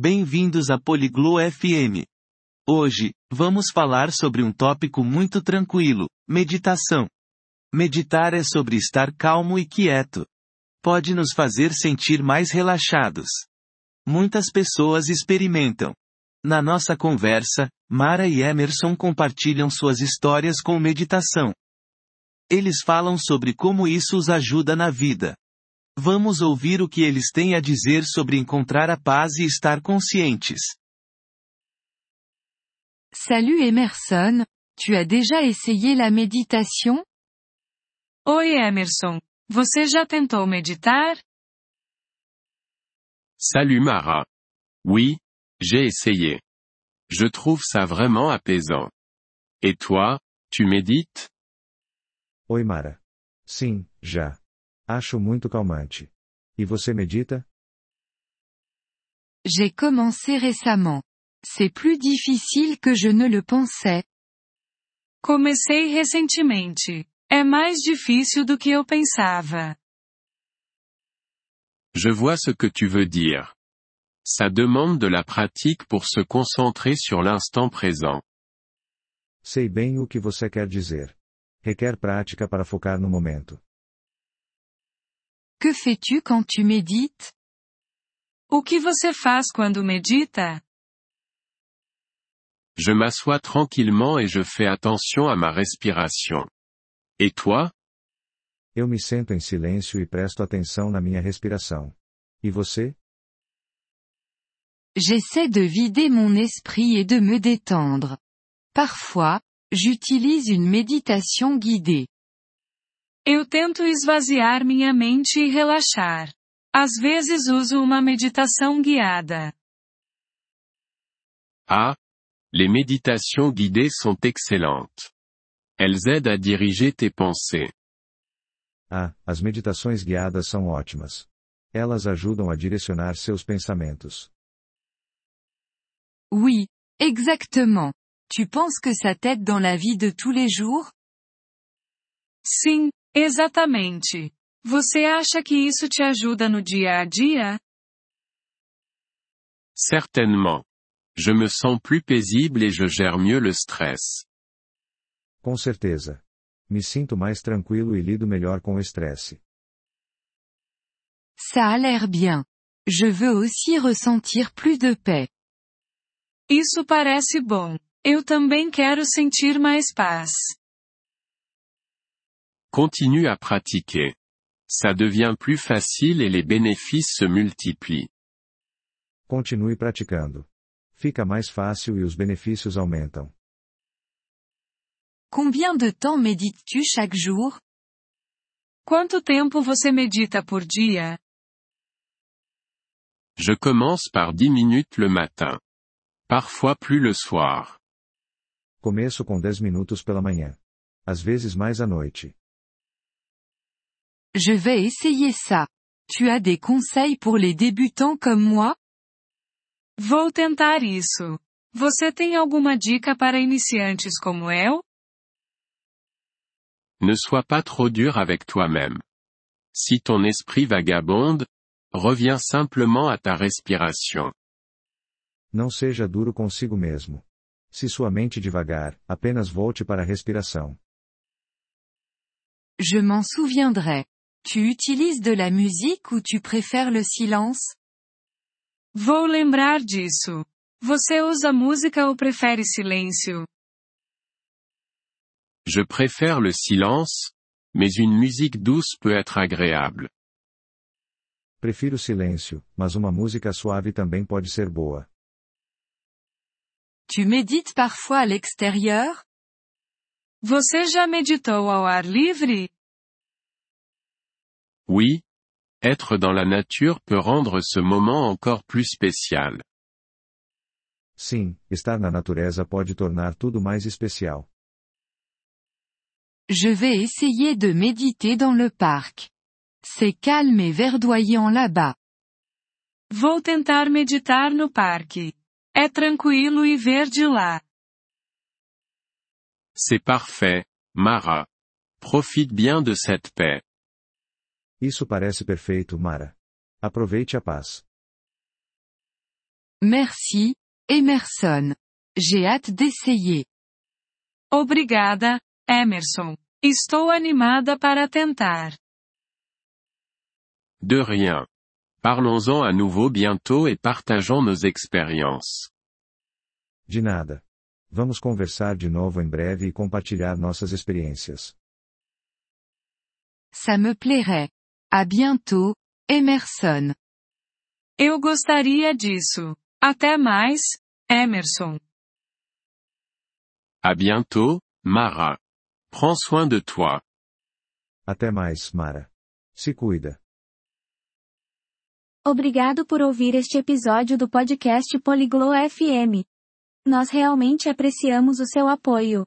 Bem-vindos a Poliglo FM. Hoje, vamos falar sobre um tópico muito tranquilo: meditação. Meditar é sobre estar calmo e quieto. Pode nos fazer sentir mais relaxados. Muitas pessoas experimentam. Na nossa conversa, Mara e Emerson compartilham suas histórias com meditação. Eles falam sobre como isso os ajuda na vida. Vamos ouvir o que eles têm a dizer sobre encontrar a paz e estar conscientes. Salut Emerson, tu as déjà essayé la méditation? Oi Emerson, você já tentou meditar? Salut Mara. Oui, j'ai essayé. Je trouve ça vraiment apaisant. Et toi, tu médites? Oi Mara. Sim, já. Acho muito calmante. E você medita? J'ai commencé récemment. C'est plus difficile que je ne le pensais. Comecei recentemente. É mais difícil do que eu pensava. Je vois ce que tu veux dire. Ça demande de la pratique pour se concentrer sur l'instant présent. Sei bem o que você quer dizer. Requer prática para focar no momento. Que fais-tu quand tu médites? O que você faz quando medita? Je m'assois tranquillement et je fais attention à ma respiration. Et toi? Eu me sento em silêncio e presto atenção na minha respiração. E você? J'essaie de vider mon esprit et de me détendre. Parfois, j'utilise une méditation guidée. Eu tento esvaziar minha mente e relaxar. Às vezes uso uma meditação guiada. Ah, les méditations guidées sont excellentes. Elles aident à diriger tes pensées. Ah, as meditações guiadas são ótimas. Elas ajudam a direcionar seus pensamentos. Oui, exactement. Tu penses que ça t'aide dans la vie de tous les jours? Sim, exatamente. Você acha que isso te ajuda no dia a dia? Certainement. Je me sens plus paisible et je gère mieux le stress. Com certeza. Me sinto mais tranquilo e lido melhor com o estresse. Ça a l'air bien. Je veux aussi ressentir plus de paix. Isso parece bom. Eu também quero sentir mais paz. Continue à pratiquer. Ça devient plus facile et les bénéfices se multiplient. Continue praticando. Fica mais fácil e os benefícios aumentam. Combien de temps médites-tu chaque jour? Quanto tempo você medita por dia? Je commence par 10 minutes le matin. Parfois plus le soir. Começo com 10 minutos pela manhã. Às vezes mais à noite. Je vais essayer ça. Tu as des conseils pour les débutants comme moi? Vou tentar isso. Você tem alguma dica para iniciantes como eu? Ne sois pas trop dur avec toi-même. Si ton esprit vagabonde, reviens simplement à ta respiration. Não seja duro consigo mesmo. Se sua mente devagar, apenas volte para a respiração. Je m'en souviendrai. Tu utilises de la musique ou tu préfères le silence? Vou lembrar disso. Você usa música ou prefere silêncio? Je préfère le silence, mais une musique douce peut être agréable. Prefiro silêncio, mas uma música suave também pode ser boa. Tu médites parfois à l'extérieur? Você já meditou ao ar livre? Oui. Être dans la nature peut rendre ce moment encore plus spécial. Sim, estar na natureza pode tornar tudo mais especial. Je vais essayer de méditer dans le parc. C'est calme et verdoyant là-bas. Vou tentar meditar no parque. É tranquilo e verde lá. C'est parfait, Mara. Profite bien de cette paix. Isso parece perfeito, Mara. Aproveite a paz. Merci, Emerson. J'ai hâte d'essayer. Obrigada, Emerson. Estou animada para tentar. De rien. Parlons-en à nouveau bientôt et partageons nos expériences. De nada. Vamos conversar de novo em breve e compartilhar nossas experiências. Ça me plairait. À bientôt, Emerson. Eu gostaria disso. Até mais, Emerson. À bientôt, Mara. Prends soin de toi. Até mais, Mara. Se cuida. Obrigado por ouvir este episódio do podcast Poliglo FM. Nós realmente apreciamos o seu apoio.